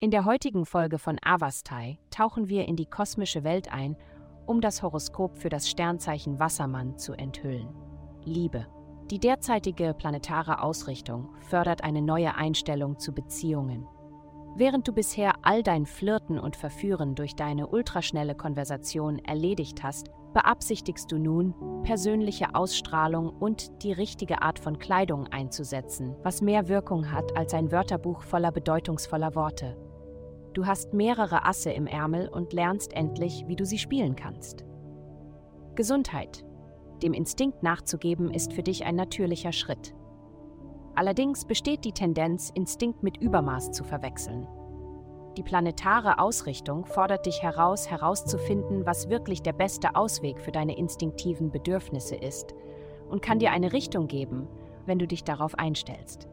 In der heutigen Folge von Avastai tauchen wir in die kosmische Welt ein, um das Horoskop für das Sternzeichen Wassermann zu enthüllen. Liebe. Die derzeitige planetare Ausrichtung fördert eine neue Einstellung zu Beziehungen. Während du bisher all dein Flirten und Verführen durch deine ultraschnelle Konversation erledigt hast, beabsichtigst du nun, persönliche Ausstrahlung und die richtige Art von Kleidung einzusetzen, was mehr Wirkung hat als ein Wörterbuch voller bedeutungsvoller Worte. Du hast mehrere Asse im Ärmel und lernst endlich, wie du sie spielen kannst. Gesundheit. Dem Instinkt nachzugeben ist für dich ein natürlicher Schritt. Allerdings besteht die Tendenz, Instinkt mit Übermaß zu verwechseln. Die planetare Ausrichtung fordert dich heraus, herauszufinden, was wirklich der beste Ausweg für deine instinktiven Bedürfnisse ist und kann dir eine Richtung geben, wenn du dich darauf einstellst.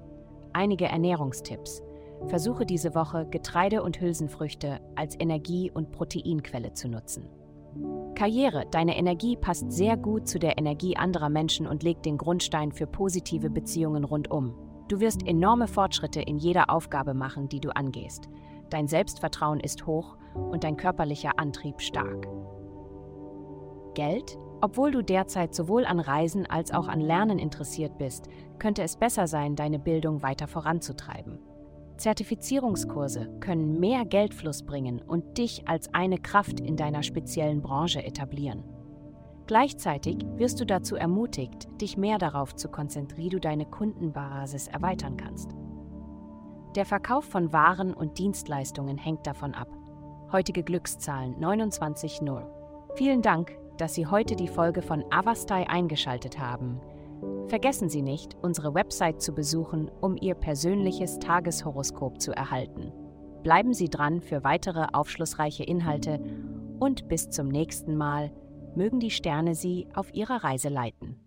Einige Ernährungstipps. Versuche diese Woche Getreide und Hülsenfrüchte als Energie- und Proteinquelle zu nutzen. Karriere. Deine Energie passt sehr gut zu der Energie anderer Menschen und legt den Grundstein für positive Beziehungen rundum. Du wirst enorme Fortschritte in jeder Aufgabe machen, die du angehst. Dein Selbstvertrauen ist hoch und dein körperlicher Antrieb stark. Geld? Obwohl du derzeit sowohl an Reisen als auch an Lernen interessiert bist, könnte es besser sein, deine Bildung weiter voranzutreiben. Zertifizierungskurse können mehr Geldfluss bringen und dich als eine Kraft in deiner speziellen Branche etablieren. Gleichzeitig wirst du dazu ermutigt, dich mehr darauf zu konzentrieren, wie du deine Kundenbasis erweitern kannst. Der Verkauf von Waren und Dienstleistungen hängt davon ab. Heutige Glückszahlen 29.0. Vielen Dank, dass Sie heute die Folge von Avastai eingeschaltet haben. Vergessen Sie nicht, unsere Website zu besuchen, um Ihr persönliches Tageshoroskop zu erhalten. Bleiben Sie dran für weitere aufschlussreiche Inhalte und bis zum nächsten Mal mögen die Sterne Sie auf Ihrer Reise leiten.